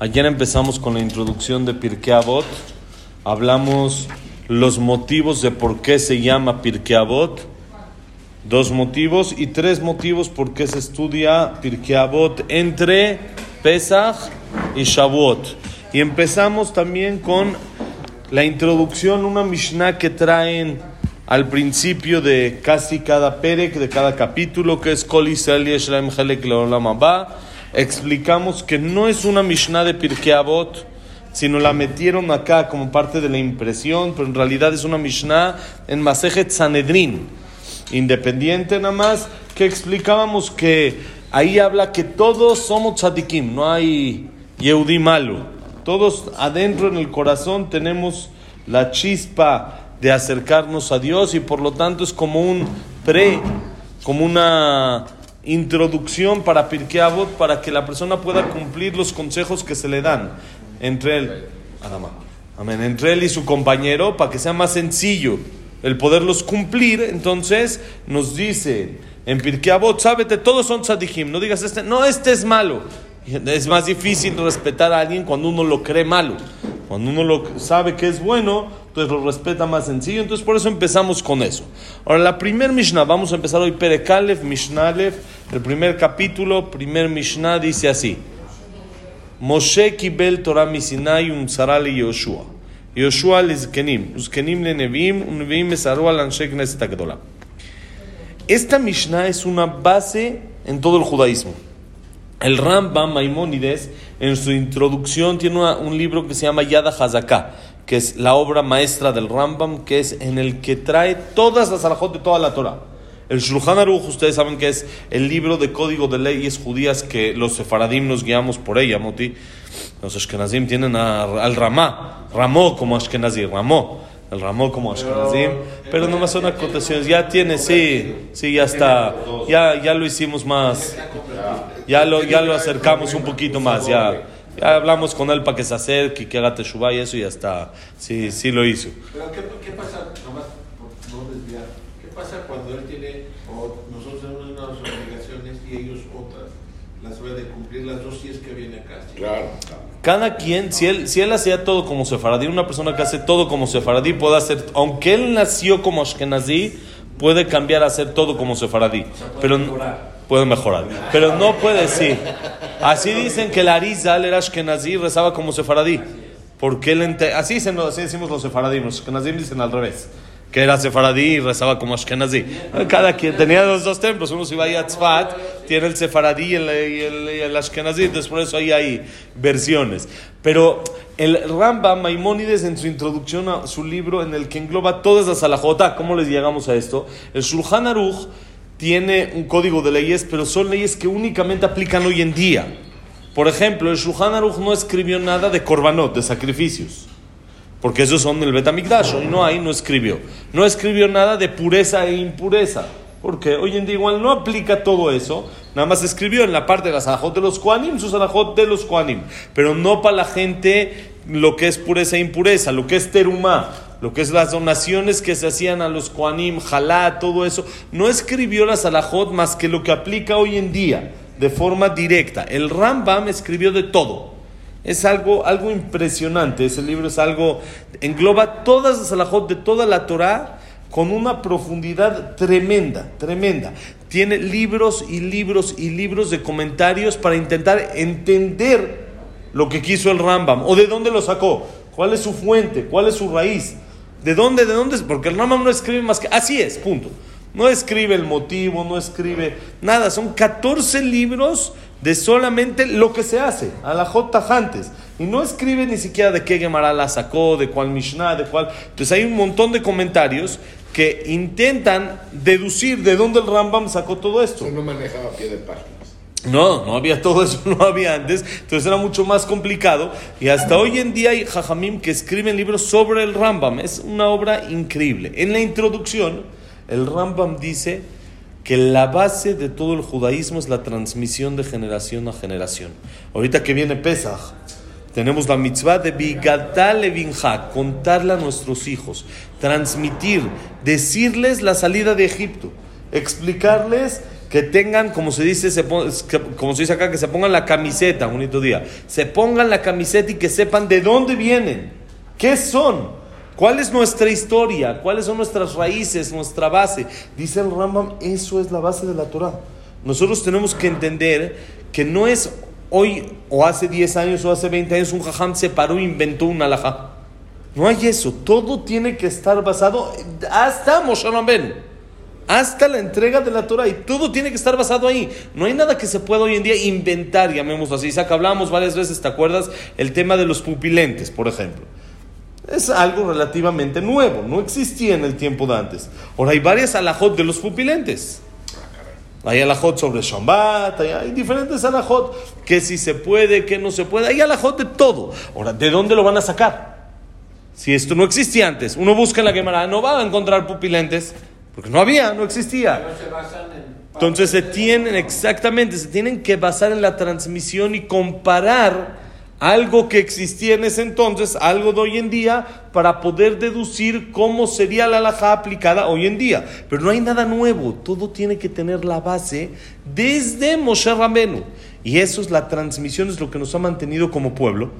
Ayer empezamos con la introducción de Pirkei Avot. Hablamos los motivos de por qué se llama Pirkei Avot. Dos motivos y tres motivos por qué se estudia Pirkei Avot entre Pesach y Shavuot. Y empezamos también con la introducción, una Mishnah que traen al principio de casi cada perek, de cada capítulo, que es Kol Israel Yeshlaim Helek Leolam Abba. Explicamos que no es una Mishnah de Pirkei Avot, sino la metieron acá como parte de la impresión, pero en realidad es una Mishnah en Masejet Sanedrin, independiente nada más, que explicábamos que ahí habla que todos somos tzadikim, no hay Yehudi malo. Todos adentro en el corazón tenemos la chispa de acercarnos a Dios y por lo tanto es como un pre, como una introducción para Pirkei Avot para que la persona pueda cumplir los consejos que se le dan entre él, amén, entre él y su compañero para que sea más sencillo el poderlos cumplir. Entonces nos dice en Pirkei Avot, sábete, todos son tzadijim, no digas este, no, este es malo. Es más difícil respetar a alguien cuando uno lo cree malo. Cuando uno lo sabe que es bueno, entonces lo respeta más sencillo. Entonces por eso empezamos con eso. Ahora, la primer Mishnah, vamos a empezar hoy Perekalef, Mishnalef, el primer capítulo, primer Mishnah dice así. Moshe kibel Torah misinai un sarali Yoshua. Yoshua lizkenim, uzkenim le nevim, un nevim mesaru al anshe knesset agdola. Esta Mishnah es una base en todo el judaísmo. El Rambam Maimónides, en su introducción, tiene un libro que se llama Yada Hazaká, que es la obra maestra del Rambam, que es en el que trae todas las alajot de toda la Torah. El Shulchan Aruch, ustedes saben que es el libro de código de leyes judías que los sefaradim nos guiamos por ella, Moti. Los ashkenazim tienen a, al Ramá, Ramó como ashkenazim, Ramó el Ramó como Ashkenazim, pero nomás son acotaciones. Ya tiene, sí, sí, ya está, ya, ya lo hicimos más, ya lo, ya lo acercamos un poquito más, ya, ya hablamos con él para que se acerque, que haga teshuva y eso y ya está, sí, sí lo hizo. Pero ¿qué, qué pasa, nomás por no desviar, qué pasa cuando él tiene, o nosotros tenemos unas obligaciones y ellos otras? Las debe de cumplir las dos si es que viene acá. ¿sí? Claro. Cada quien, si él, si él hacía todo como sefaradí, una persona que hace todo como sefaradí puede hacer, aunque él nació como ashkenazí, puede cambiar a hacer todo como sefaradí. Pero puede mejorar. Pero no puede decir. Así dicen que el Arizal era ashkenazí y rezaba como sefaradí. Porque él ente- así, dicen, así decimos los sefaradí, los ashkenazí dicen al revés. Que era sefaradí y rezaba como ashkenazí. Cada quien tenía los dos templos. Uno se iba ahí a Tzfat, tiene el sefaradí y el, y el, y el ashkenazí. Entonces por eso ahí hay versiones. Pero el Rambam Maimónides en su introducción a su libro en el que engloba todas las alajotas, ¿cómo les llegamos a esto? El Shulchan Aruch tiene un código de leyes, pero son leyes que únicamente aplican hoy en día. Por ejemplo, el Shulchan Aruch no escribió nada de korbanot, de sacrificios. Porque esos son del Betamigdash, hoy no hay, no escribió. No escribió nada de pureza e impureza. Porque hoy en día igual no aplica todo eso. Nada más escribió en la parte de las alajot de los Koanim, sus alajot de los Koanim. Pero no para la gente lo que es pureza e impureza, lo que es terumá, lo que es las donaciones que se hacían a los Koanim, jalá, todo eso. No escribió las alajot más que lo que aplica hoy en día, de forma directa. El Rambam escribió de todo. Es algo, algo impresionante. Ese libro es algo. engloba todas las alajot de toda la Torah con una profundidad tremenda, tremenda. Tiene libros y libros y libros de comentarios para intentar entender lo que quiso el Rambam o de dónde lo sacó, cuál es su fuente, cuál es su raíz, de dónde, de dónde es, porque el Rambam no escribe más que así es, punto. No escribe el motivo, no escribe nada, son 14 libros de solamente lo que se hace, alajot tajantes. Y no escribe ni siquiera de qué Gemara la sacó, de cuál Mishnah, de cuál. Entonces hay un montón de comentarios que intentan deducir de dónde el Rambam sacó todo esto. Eso no manejaba pie de páginas. No, no había todo eso, no había antes, entonces era mucho más complicado. Y hasta hoy en día hay jajamim que escriben libros sobre el Rambam, es una obra increíble. En la introducción, el Rambam dice que la base de todo el judaísmo es la transmisión de generación a generación. Ahorita que viene Pesach, tenemos la mitzvah de Bigatá Levinja, contarle a nuestros hijos, transmitir, decirles la salida de Egipto, explicarles que tengan, como se dice, se como se dice acá, que se pongan la camiseta, bonito día, se pongan la camiseta y que sepan de dónde vienen, qué son, cuál es nuestra historia, cuáles son nuestras raíces, nuestra base. Dice el Rambam, eso es la base de la Torah. Nosotros tenemos que entender que no es hoy o hace 10 años o hace 20 años un jajam se paró e inventó un alajá. No hay eso, todo tiene que estar basado hasta Moshe Rabbeinu hasta la entrega de la Torah y todo tiene que estar basado ahí. No hay nada que se pueda hoy en día inventar, llamémoslo así. que hablamos varias veces, ¿te acuerdas? El tema de los pupilentes, por ejemplo. Es algo relativamente nuevo, no existía en el tiempo de antes. Ahora hay varias alajot de los pupilentes. Hay alajot sobre Shabbat, hay, diferentes alajot, que si se puede, que no se puede, hay alajot de todo. Ahora, ¿de dónde lo van a sacar? Si esto no existía antes, uno busca en la Gemara, no va a encontrar pupilentes. Porque no había, no existía. Entonces se tienen, exactamente, se tienen que basar en la transmisión y comparar algo que existía en ese entonces, algo de hoy en día, para poder deducir cómo sería la alhaja aplicada hoy en día. Pero no hay nada nuevo, todo tiene que tener la base desde Moshe Ramenu. Y eso es la transmisión, es lo que nos ha mantenido como pueblo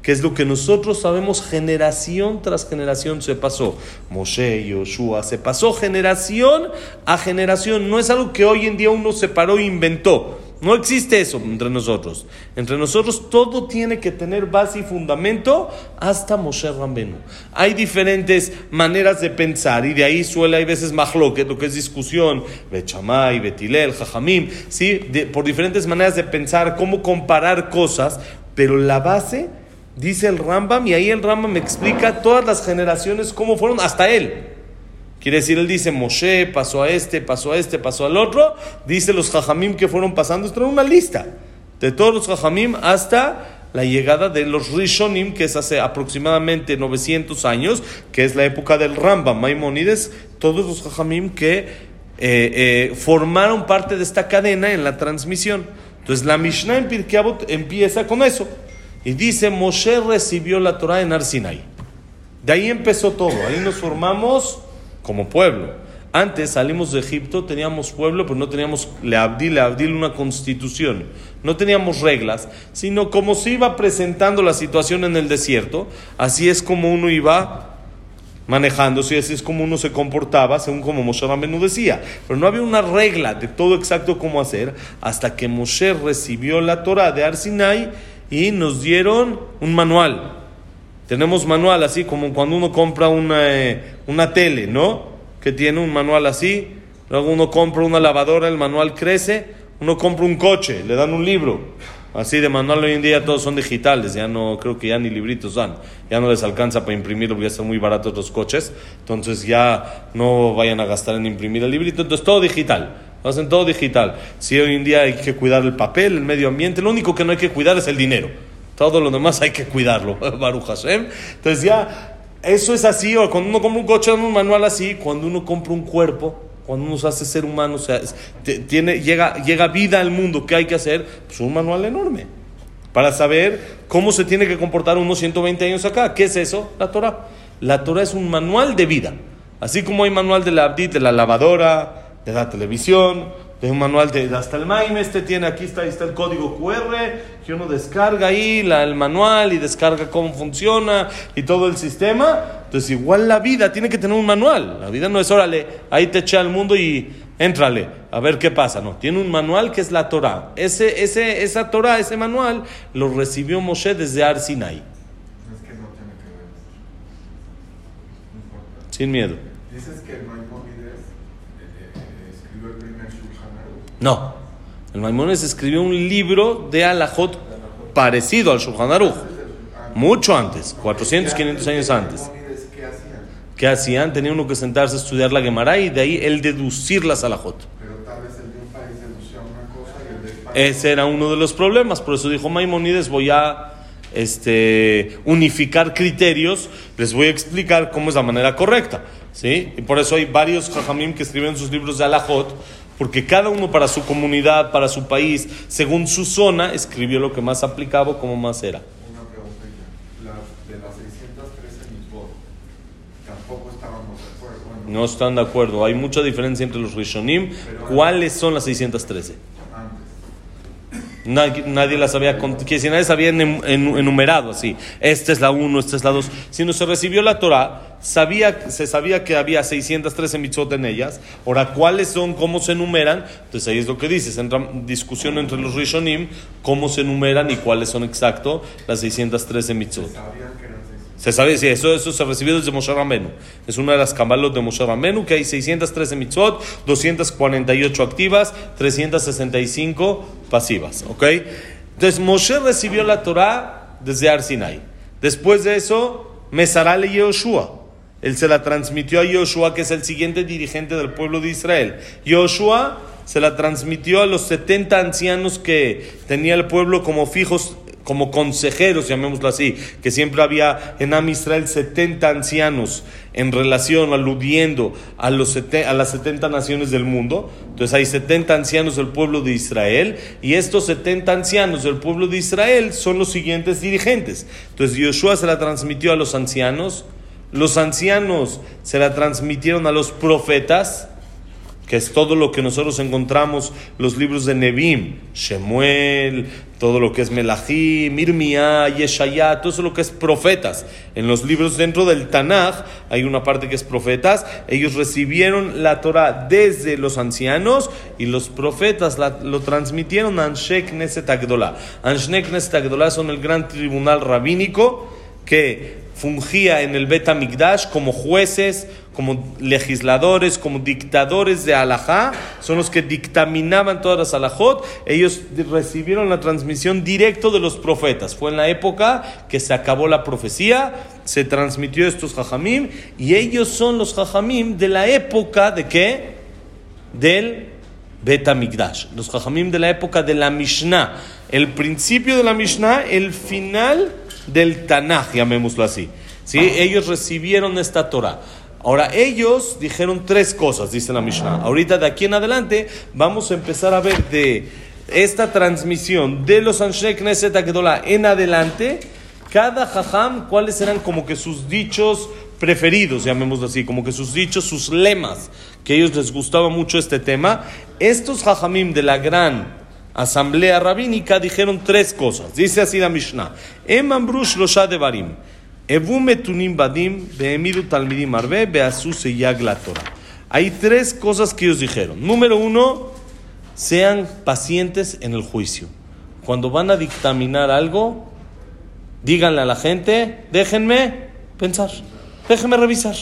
que es lo que nosotros sabemos generación tras generación se pasó. Moshe, Yoshua, se pasó generación a generación. No es algo que hoy en día uno se paró e inventó. No existe eso entre nosotros. Entre nosotros todo tiene que tener base y fundamento hasta Moshe Rambenu. Hay diferentes maneras de pensar y de ahí suele hay veces mahloket, lo que es discusión, Bechamay, Betilel, Jajamim, ¿sí? por diferentes maneras de pensar, cómo comparar cosas, pero la base Dice el Rambam, y ahí el Rambam me explica todas las generaciones cómo fueron hasta él. Quiere decir, él dice, Moshe pasó a este, pasó a este, pasó al otro. Dice los jajamim que fueron pasando. Esto una lista de todos los jajamim hasta la llegada de los Rishonim, que es hace aproximadamente 900 años, que es la época del Rambam, Maimonides, todos los jajamim que eh, eh, formaron parte de esta cadena en la transmisión. Entonces la Mishnah en Pirkei empieza con eso. Y dice, Moshe recibió la Torah en Arsinai. De ahí empezó todo, ahí nos formamos como pueblo. Antes salimos de Egipto, teníamos pueblo, pero no teníamos Leabdil, Leabdil una constitución. No teníamos reglas, sino como se iba presentando la situación en el desierto, así es como uno iba manejándose, así es como uno se comportaba, según como Moshe Rabbeinu decía. Pero no había una regla de todo exacto cómo hacer, hasta que Moshe recibió la Torah de Arsinai y nos dieron un manual. Tenemos manual así como cuando uno compra una, eh, una tele, ¿no? Que tiene un manual así. Luego uno compra una lavadora, el manual crece. Uno compra un coche, le dan un libro. Así de manual hoy en día todos son digitales, ya no creo que ya ni libritos dan, ya no les alcanza para imprimir porque ya están muy baratos los coches, entonces ya no vayan a gastar en imprimir el librito, entonces todo digital hacen todo digital. Si hoy en día hay que cuidar el papel, el medio ambiente, lo único que no hay que cuidar es el dinero. Todo lo demás hay que cuidarlo, Baruch Hashem. Entonces ya, eso es así, o cuando uno compra un coche, un manual así, cuando uno compra un cuerpo, cuando uno se hace ser humano, o sea, tiene, llega, llega vida al mundo, ¿qué hay que hacer? Pues un manual enorme. Para saber cómo se tiene que comportar unos 120 años acá. ¿Qué es eso? La Torah. La Torah es un manual de vida. Así como hay manual de la abdit, de la lavadora, de la televisión, de un manual de hasta el MAIM, este tiene, aquí está, está el código QR, que uno descarga ahí la, el manual y descarga cómo funciona y todo el sistema. Entonces igual la vida tiene que tener un manual. La vida no es, órale, ahí te echa al mundo y éntrale, a ver qué pasa. No, tiene un manual que es la Torah. Ese, ese, esa Torah, ese manual, lo recibió Moshe desde Ar Sinai. Sin miedo. Dices que No. El Maimónides escribió un libro de Alajot parecido al Shulchan Aruch. Mucho antes, 400, 500 años antes. ¿Qué hacían? Tenía uno que sentarse a estudiar la Gemara y de ahí el deducir las Alajot. Ese era uno de los problemas, por eso dijo Maimonides, voy a este, unificar criterios, les voy a explicar cómo es la manera correcta. ¿sí? Y por eso hay varios jajamim que escriben sus libros de Alajot porque cada uno para su comunidad, para su país, según su zona, escribió lo que más aplicaba como más era. Una pregunta de las 613 mitzvot, tampoco estábamos de acuerdo. No están de acuerdo. Hay mucha diferencia entre los Rishonim. ¿Cuáles son las 613? Nadie, nadie las había que si nadie sabía enumerado así. Esta es la 1, esta es la 2. Si no se recibió la Torah, sabía, se sabía que había 613 mitzvot en ellas. Ahora, ¿cuáles son? ¿Cómo se enumeran? Entonces ahí es lo que dices. Entra discusión entre los Rishonim, cómo se enumeran y cuáles son exacto las 613 mitzvot. Se sabe, sí, eso, eso se recibió desde Moshe Ramenu. Es una de las cambalos de Moshe Ramenu, que hay 613 mitzvot, 248 activas, 365 pasivas. ¿Ok? Entonces Moshe recibió la Torah desde Arsinai. Después de eso, Mesarale Yoshua. Él se la transmitió a Yoshua, que es el siguiente dirigente del pueblo de Israel. Yoshua se la transmitió a los 70 ancianos que tenía el pueblo como fijos como consejeros, llamémoslo así, que siempre había en Am Israel 70 ancianos en relación, aludiendo a, los a las 70 naciones del mundo. Entonces hay 70 ancianos del pueblo de Israel y estos 70 ancianos del pueblo de Israel son los siguientes dirigentes. Entonces Yoshua se la transmitió a los ancianos, los ancianos se la transmitieron a los profetas, que es todo lo que nosotros encontramos, los libros de Nebim, Shemuel, todo lo que es Melahim, Irmia, Yeshayá, todo eso lo que es profetas. En los libros dentro del Tanaj hay una parte que es profetas. Ellos recibieron la Torah desde los ancianos y los profetas lo transmitieron a Anshek Neset Agdolá. Anshek Neset son el gran tribunal rabínico que fungía en el Bet Migdash como jueces, como legisladores, como dictadores de alajá, son los que dictaminaban todas las alajot. Ellos recibieron la transmisión directo de los profetas. Fue en la época que se acabó la profecía, se transmitió estos jajamim, y ellos son los jajamim de la época de qué? Del Bet Migdash. Los jajamim de la época de la Mishnah. El principio de la Mishnah, el final del Tanaj, llamémoslo así. ¿Sí? Ellos recibieron esta Torah. Ahora, ellos dijeron tres cosas, dice la Mishnah. Ahorita de aquí en adelante vamos a empezar a ver de esta transmisión de los Anshek Knesset en adelante, cada jajam, cuáles eran como que sus dichos preferidos, llamémoslo así, como que sus dichos, sus lemas, que a ellos les gustaba mucho este tema. Estos jajamim de la gran asamblea rabínica dijeron tres cosas. Dice así la Mishnah. Emambrush de Barim. Hay tres cosas que ellos dijeron. Número uno, sean pacientes en el juicio. Cuando van a dictaminar algo, díganle a la gente, déjenme pensar, déjenme revisar.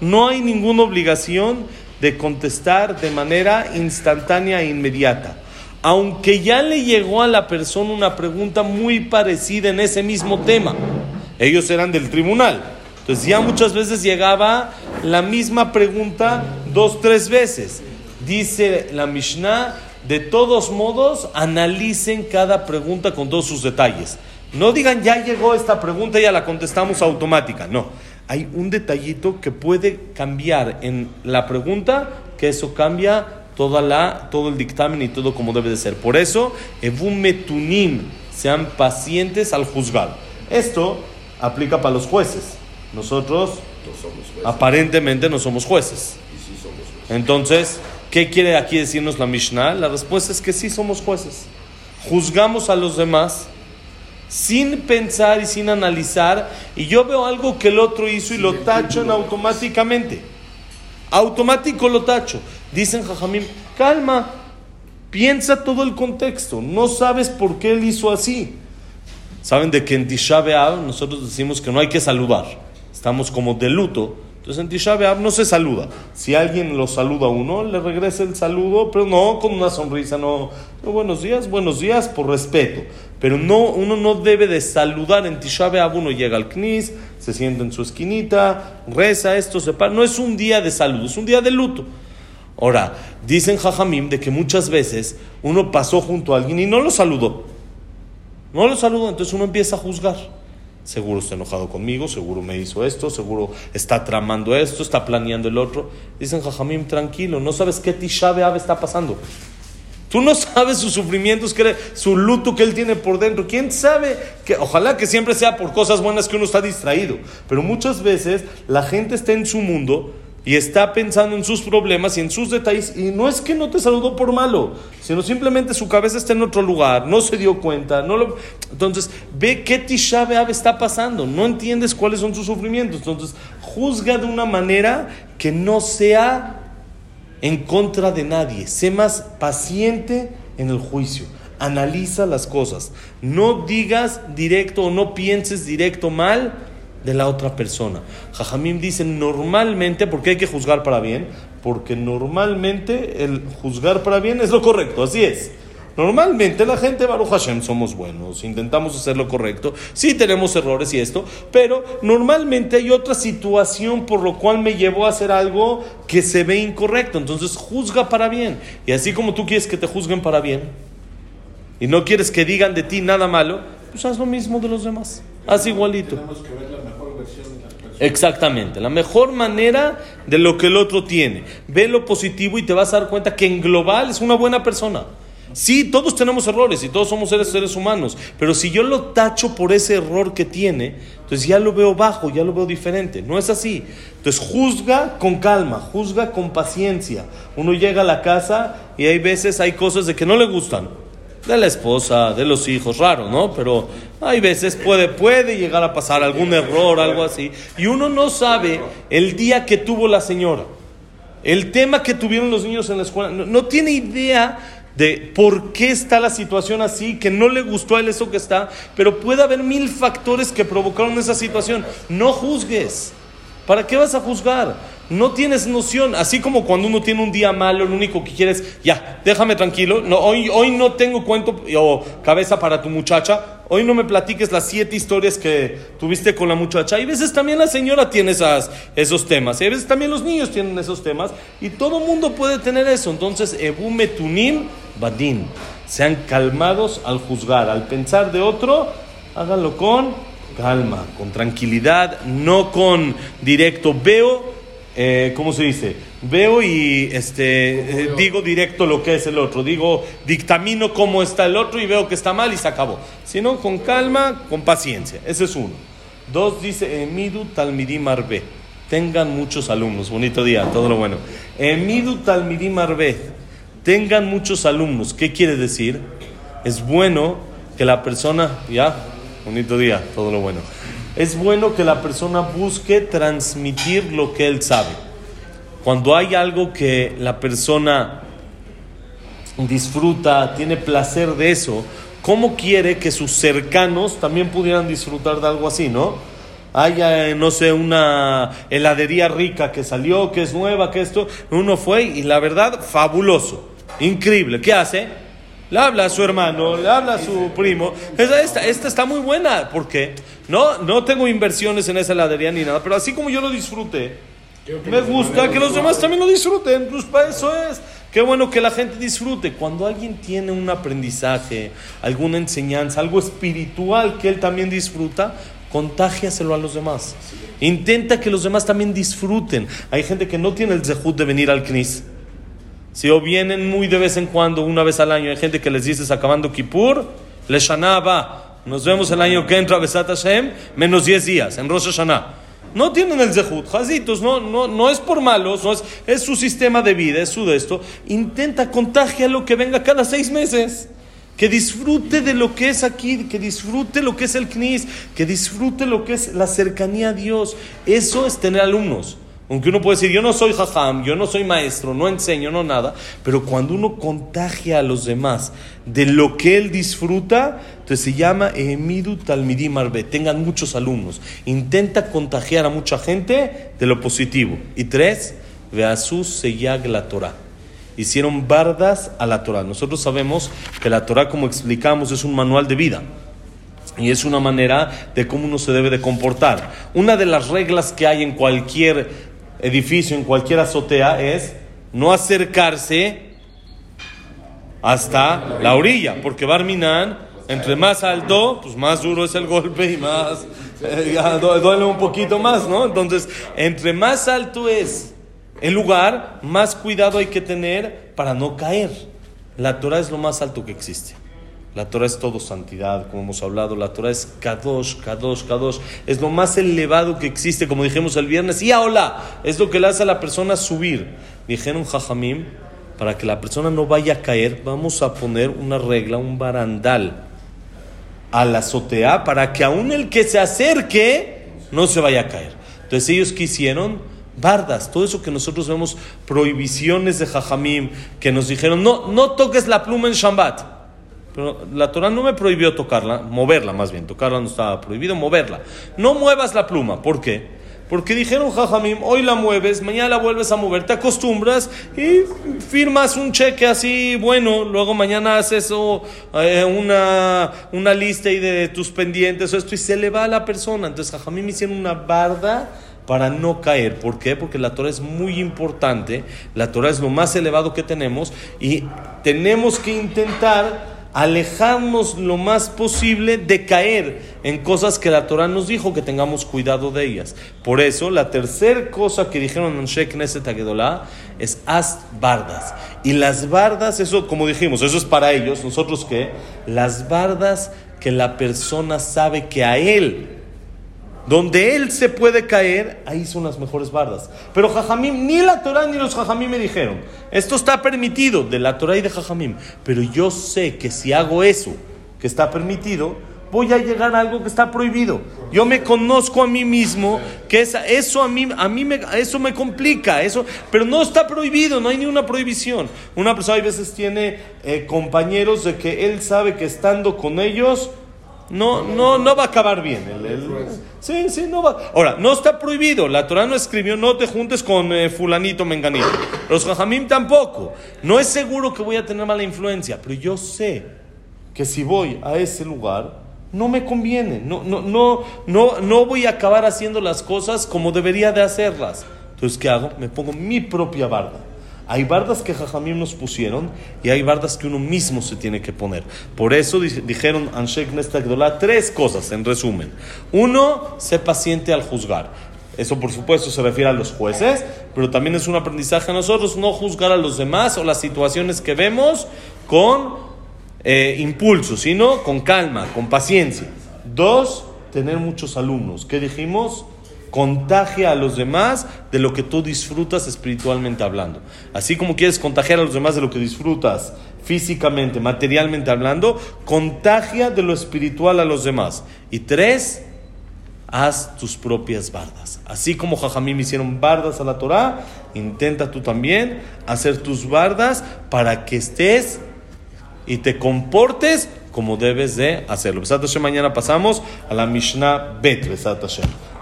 No hay ninguna obligación de contestar de manera instantánea e inmediata. Aunque ya le llegó a la persona una pregunta muy parecida en ese mismo tema. Ellos eran del tribunal. Entonces ya muchas veces llegaba la misma pregunta dos, tres veces. Dice la Mishnah, de todos modos, analicen cada pregunta con todos sus detalles. No digan, ya llegó esta pregunta, ya la contestamos automática. No, hay un detallito que puede cambiar en la pregunta, que eso cambia toda la, todo el dictamen y todo como debe de ser. Por eso, Evum Metunim, sean pacientes al juzgado. Esto aplica para los jueces. Nosotros aparentemente no somos jueces. Entonces, ¿qué quiere aquí decirnos la Mishnah? La respuesta es que sí somos jueces. Juzgamos a los demás sin pensar y sin analizar y yo veo algo que el otro hizo y lo tachan automáticamente. Automático lo tacho. Dicen Jajamim, calma, piensa todo el contexto, no sabes por qué él hizo así. Saben de que en Tisha nosotros decimos que no hay que saludar. Estamos como de luto. Entonces en Tisha no se saluda. Si alguien lo saluda a uno, le regresa el saludo, pero no con una sonrisa, no. buenos días, buenos días, por respeto. Pero no, uno no debe de saludar en Tisha. Uno llega al Knis, se sienta en su esquinita, reza esto, se para. No es un día de saludo, es un día de luto. Ahora, dicen Jajamim de que muchas veces uno pasó junto a alguien y no lo saludó. No lo saludo, entonces uno empieza a juzgar. Seguro está enojado conmigo, seguro me hizo esto, seguro está tramando esto, está planeando el otro. Dicen, Jajamim, tranquilo, no sabes qué Tisha B'Av está pasando. Tú no sabes sus sufrimientos, su luto que él tiene por dentro. ¿Quién sabe? Que, ojalá que siempre sea por cosas buenas que uno está distraído. Pero muchas veces la gente está en su mundo y está pensando en sus problemas y en sus detalles. Y no es que no te saludó por malo, sino simplemente su cabeza está en otro lugar, no se dio cuenta. No lo... Entonces, ve qué Tisha B'Av está pasando, no entiendes cuáles son sus sufrimientos. Entonces, juzga de una manera que no sea en contra de nadie. Sé más paciente en el juicio. Analiza las cosas. No digas directo o no pienses directo mal de la otra persona. Jajamim dice normalmente, porque hay que juzgar para bien, porque normalmente el juzgar para bien es lo correcto, así es. Normalmente la gente, Baruch Hashem, somos buenos, intentamos hacer lo correcto, sí tenemos errores y esto, pero normalmente hay otra situación por lo cual me llevó a hacer algo que se ve incorrecto, entonces juzga para bien. Y así como tú quieres que te juzguen para bien y no quieres que digan de ti nada malo, pues haz lo mismo de los demás, haz igualito. Exactamente, la mejor manera de lo que el otro tiene. Ve lo positivo y te vas a dar cuenta que en global es una buena persona. Sí, todos tenemos errores y todos somos seres, humanos, pero si yo lo tacho por ese error que tiene, entonces ya lo veo bajo, ya lo veo diferente. No es así. Entonces juzga con calma, juzga con paciencia. Uno llega a la casa y hay veces hay cosas de que no le gustan. De la esposa, de los hijos, raro, ¿no? Pero hay veces puede, puede llegar a pasar algún error, algo así. Y uno no sabe el día que tuvo la señora, el tema que tuvieron los niños en la escuela. No, no tiene idea de por qué está la situación así, que no le gustó a él eso que está, pero puede haber mil factores que provocaron esa situación. No juzgues. ¿Para qué vas a juzgar? No tienes noción, así como cuando uno tiene un día malo, lo único que quieres, ya, déjame tranquilo, no, hoy, hoy no tengo cuento o cabeza para tu muchacha, hoy no me platiques las siete historias que tuviste con la muchacha. Y veces también la señora tiene esos temas, y a veces también los niños tienen esos temas, y todo mundo puede tener eso. Entonces, Ebu Metunim Badin, sean calmados al juzgar, al pensar de otro, háganlo con calma, con tranquilidad, no con directo. Veo eh, ¿cómo se dice? Veo y este, eh, digo directo lo que es el otro, digo, dictamino cómo está el otro y veo que está mal y se acabó. Sino con calma, con paciencia. Ese es uno. Dos dice, Emidu Talmidim Arbe. Tengan muchos alumnos. Bonito día, todo lo bueno. Emidu Talmidim Arbe. Tengan muchos alumnos. ¿Qué quiere decir? Es bueno que la persona, ya, bonito día, todo lo bueno es bueno que la persona busque transmitir lo que él sabe. Cuando hay algo que la persona disfruta, tiene placer de eso, ¿cómo quiere que sus cercanos también pudieran disfrutar de algo así, no? Hay, eh, no sé, una heladería rica que salió, que es nueva, que esto, uno fue y la verdad, fabuloso, increíble. ¿Qué hace? Le habla a su hermano, le habla a su primo. Esta, esta está muy buena. ¿Por qué? No, no tengo inversiones en esa heladería ni nada, pero así como yo lo disfrute, me gusta que los demás también lo disfruten. Pues para eso es. Qué bueno que la gente disfrute. Cuando alguien tiene un aprendizaje, alguna enseñanza, algo espiritual que él también disfruta, contágiaselo a los demás. Intenta que los demás también disfruten. Hay gente que no tiene el zehut de venir al CNIS si o vienen muy de vez en cuando, una vez al año, hay gente que les dices acabando Kippur, le va, nos vemos el año que entra Besat Hashem, menos 10 días, en Rosh Hashanah. No tienen el zehut, jazitos, no, no, no es por malos, no es, es su sistema de vida, es su de esto. Intenta lo que venga cada seis meses. Que disfrute de lo que es aquí, que disfrute lo que es el CNIS, que disfrute lo que es la cercanía a Dios. Eso es tener alumnos. Aunque uno puede decir, yo no soy jajam, yo no soy maestro, no enseño, no nada, pero cuando uno contagia a los demás de lo que él disfruta, entonces se llama Emidu Talmidim Arbe. Tengan muchos alumnos. Intenta contagiar a mucha gente de lo positivo. Y tres, Veasus Seyag la Torah. Hicieron bardas a la Torah. Nosotros sabemos que la Torah, como explicamos, es un manual de vida. Y es una manera de cómo uno se debe de comportar. Una de las reglas que hay en cualquier edificio, en cualquier azotea, es no acercarse hasta la orilla, porque Barminan, entre más alto, pues más duro es el golpe y más eh, duele un poquito más, ¿no? Entonces, entre más alto es el lugar, más cuidado hay que tener para no caer. La Torah es lo más alto que existe. La Torah es todo santidad, como hemos hablado. La Torah es Kadosh, Kadosh, Kadosh. Es lo más elevado que existe, como dijimos el viernes. Y ahora, es lo que le hace a la persona subir. Dijeron Jajamim, para que la persona no vaya a caer, vamos a poner una regla, un barandal a la azotea para que aún el que se acerque no se vaya a caer. Entonces ellos quisieron bardas, todo eso que nosotros vemos, prohibiciones de Jajamim, que nos dijeron, no, no toques la pluma en Shambat. Pero la Torah no me prohibió tocarla, moverla más bien, tocarla no estaba prohibido, moverla. No muevas la pluma, ¿por qué? Porque dijeron Jajamim, hoy la mueves, mañana la vuelves a mover, te acostumbras y firmas un cheque así, bueno, luego mañana haces oh, eh, una, una lista y de tus pendientes o esto y se le va a la persona. Entonces Jajamim hicieron una barda para no caer. ¿Por qué? Porque la Torah es muy importante, la Torah es lo más elevado que tenemos y tenemos que intentar alejarnos lo más posible de caer en cosas que la Torah nos dijo que tengamos cuidado de ellas. Por eso, la tercera cosa que dijeron en Sheikh Neset es haz bardas. Y las bardas, eso como dijimos, eso es para ellos, nosotros qué? Las bardas que la persona sabe que a él donde él se puede caer, ahí son las mejores bardas. Pero Jajamim, ni la Torah ni los Jajamim me dijeron, esto está permitido de la Torah y de Jajamim. Pero yo sé que si hago eso, que está permitido, voy a llegar a algo que está prohibido. Yo me conozco a mí mismo, que eso a mí, a mí me, eso me complica, eso, pero no está prohibido, no hay ni una prohibición. Una persona a veces tiene eh, compañeros de que él sabe que estando con ellos, no, no, no va a acabar bien. sí, sí, no va. Ahora, no está prohibido. La Torah no escribió, no te juntes con eh, fulanito, menganito. Los jajamim tampoco. No es seguro que voy a tener mala influencia, pero yo sé que si voy a ese lugar, no me conviene. No, no, no, no, no voy a acabar haciendo las cosas como debería de hacerlas. Entonces, ¿qué hago? Me pongo mi propia barda. Hay bardas que Jajamim nos pusieron y hay bardas que uno mismo se tiene que poner. Por eso dijeron Anshek Nestagdola tres cosas en resumen. Uno, sé paciente al juzgar. Eso por supuesto se refiere a los jueces, pero también es un aprendizaje a nosotros no juzgar a los demás o las situaciones que vemos con eh, impulso, sino con calma, con paciencia. Dos, tener muchos alumnos. ¿Qué dijimos? Contagia a los demás de lo que tú disfrutas espiritualmente hablando. Así como quieres contagiar a los demás de lo que disfrutas físicamente, materialmente hablando, contagia de lo espiritual a los demás. Y tres, haz tus propias bardas. Así como Jajamim hicieron bardas a la Torah, intenta tú también hacer tus bardas para que estés y te comportes como debes de hacerlo. mañana pasamos a la Mishnah Bet,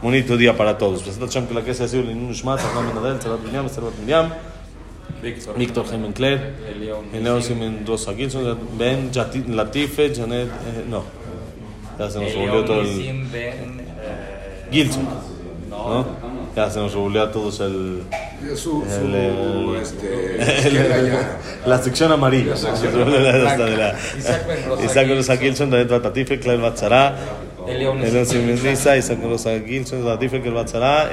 Bonito día para todos. que la que se ha sido el Nushmat, Menadel, Sarat Miriam, Sarat Miriam, Víctor. Eleo Simen Rosa Gilson, Ben Latife, Janet, eh, no, ya se nos volvió todo el... Gilson, ¿no? Ya se nos volvió a todos el... Su, el, el, este, la sección amarilla. La sección amarilla. Isaac Rosa Gilson, Janet Latife, Claire Batzara, Elion Simrisa, Isaac Rosa Gilson, Latifel Kelbatzara,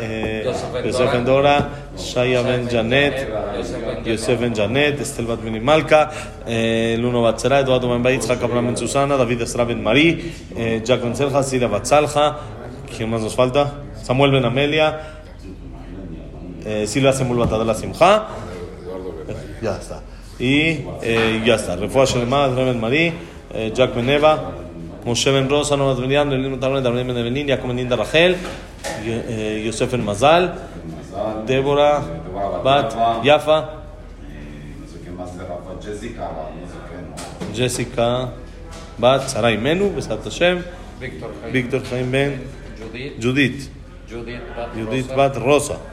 Yosef Endora, Shaya Ben Janet, Yosef Ben Janet, Estel Bat Minimalka, Luno Batzara, Eduardo Ben Baitz, Abraham Ben Susana, David Esra Ben Marí, Jack Ben Selja, Silvia Batzalja, ¿quién más nos falta? Samuel Ben Amelia, Silvia Semul Batadela Simcha, ya está. Y ya está. Refuah Shelema, Ben Marí, Jack Ben Eva, Moshe ben Rosa, Nomad Miriam, Lelim Tarne, David ben Evelyn, Jacob ben Linda Rachel, Yosef ben Mazal, Débora, Bat, Yafa, Jessica, Bat, Sarai Menu, Besat Hashem, Víctor Jaime Ben, Judith, Judith Bat Rosa.